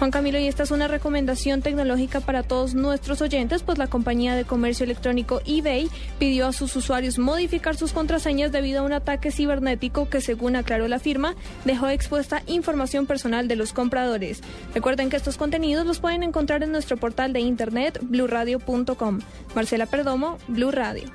Juan Camilo, y esta es una recomendación tecnológica para todos nuestros oyentes, pues la compañía de comercio electrónico eBay pidió a sus usuarios modificar sus contraseñas debido a un ataque cibernético que, según aclaró la firma, dejó expuesta información personal de los compradores. Recuerden que estos contenidos los pueden encontrar en nuestro portal de internet blurradio.com. Marcela Perdomo, Blue Radio.